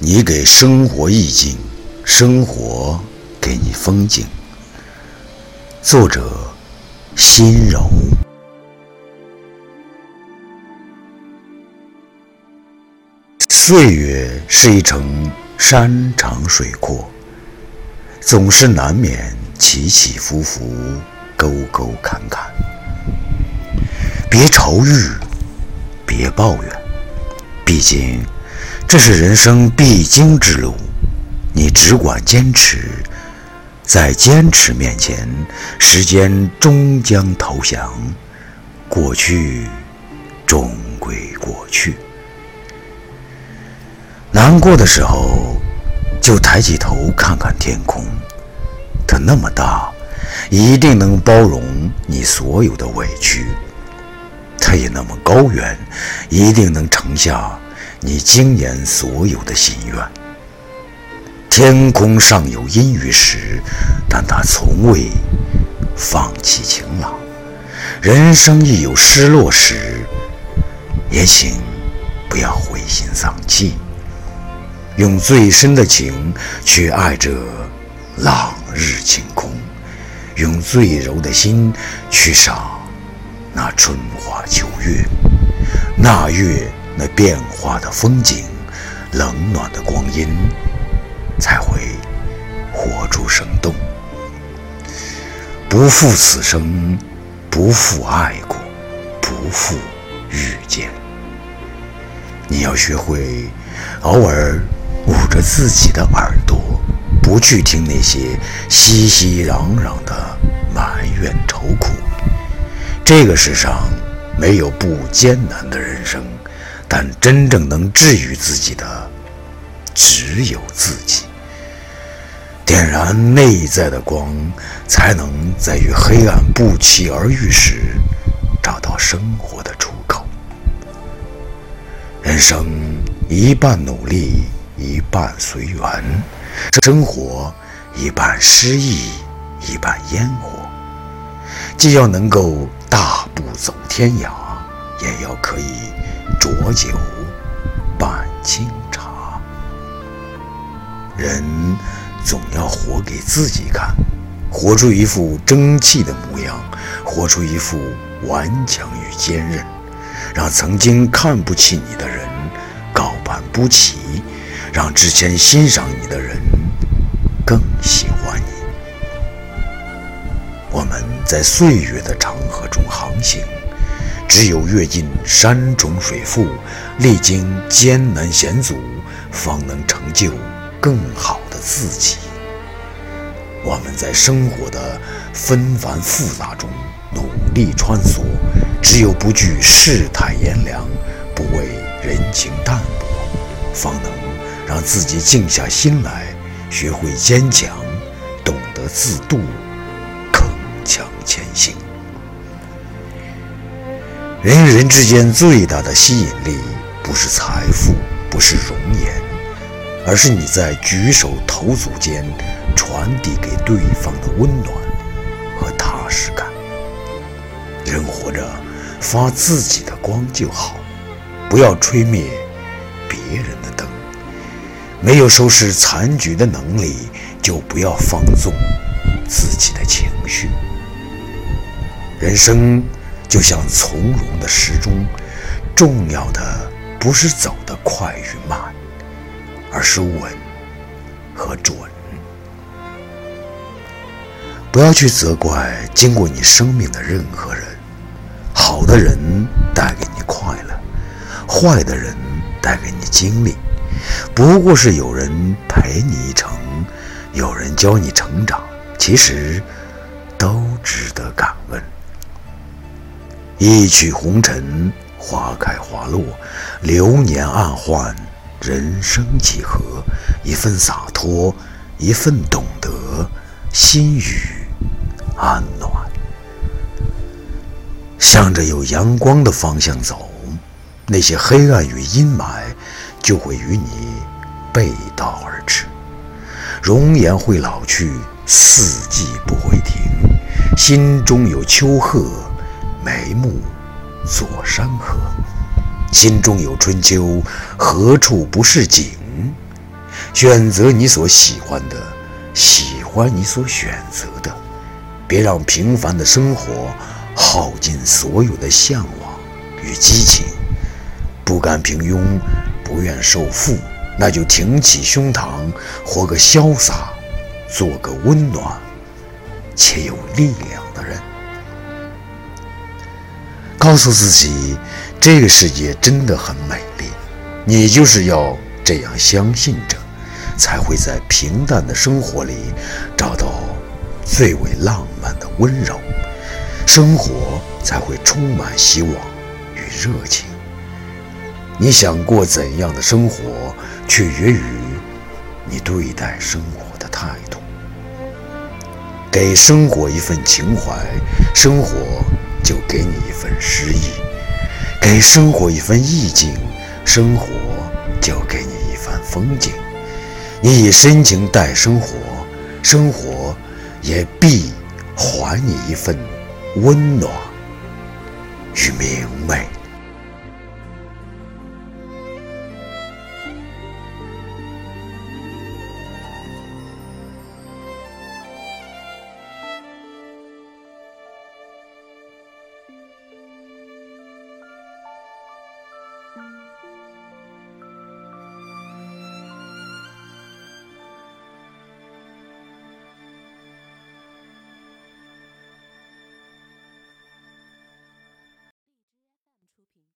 你给生活意境，生活给你风景。作者：心柔。岁月是一程山长水阔，总是难免起起伏伏、沟沟坎坎。别愁日，别抱怨，毕竟。这是人生必经之路，你只管坚持，在坚持面前，时间终将投降，过去终归过去。难过的时候，就抬起头看看天空，它那么大，一定能包容你所有的委屈；它也那么高远，一定能盛下。你今年所有的心愿。天空上有阴雨时，但他从未放弃晴朗。人生亦有失落时，也请不要灰心丧气。用最深的情去爱这朗日晴空，用最柔的心去赏那春花秋月，那月。那变化的风景，冷暖的光阴，才会活出生动。不负此生，不负爱过，不负遇见。你要学会偶尔捂着自己的耳朵，不去听那些熙熙攘攘的埋怨愁苦。这个世上没有不艰难的人生。但真正能治愈自己的，只有自己。点燃内在的光，才能在与黑暗不期而遇时，找到生活的出口。人生一半努力，一半随缘；生活一半诗意，一半烟火。既要能够不走天涯，也要可以。浊酒伴清茶，人总要活给自己看，活出一副争气的模样，活出一副顽强与坚韧，让曾经看不起你的人高攀不起，让之前欣赏你的人更喜欢你。我们在岁月的长河中行。只有阅尽山重水复，历经艰难险阻，方能成就更好的自己。我们在生活的纷繁复杂中努力穿梭，只有不惧世态炎凉，不畏人情淡薄，方能让自己静下心来，学会坚强，懂得自渡，铿锵前行。人与人之间最大的吸引力，不是财富，不是容颜，而是你在举手投足间传递给对方的温暖和踏实感。人活着，发自己的光就好，不要吹灭别人的灯。没有收拾残局的能力，就不要放纵自己的情绪。人生。就像从容的时钟，重要的不是走得快与慢，而是稳和准。不要去责怪经过你生命的任何人，好的人带给你快乐，坏的人带给你经历，不过是有人陪你一程，有人教你成长，其实一曲红尘，花开花落，流年暗换，人生几何？一份洒脱，一份懂得，心语安暖。向着有阳光的方向走，那些黑暗与阴霾就会与你背道而驰。容颜会老去，四季不会停，心中有秋壑。眉目锁山河，心中有春秋，何处不是景？选择你所喜欢的，喜欢你所选择的。别让平凡的生活耗尽所有的向往与激情。不甘平庸，不愿受负，那就挺起胸膛，活个潇洒，做个温暖且有力量。告诉自己，这个世界真的很美丽。你就是要这样相信着，才会在平淡的生活里找到最为浪漫的温柔，生活才会充满希望与热情。你想过怎样的生活，取决于你对待生活的态度。给生活一份情怀，生活就给你一份诗意；给生活一份意境。生活就给你一番风景，你以深情待生活，生活也必还你一份温暖与明媚。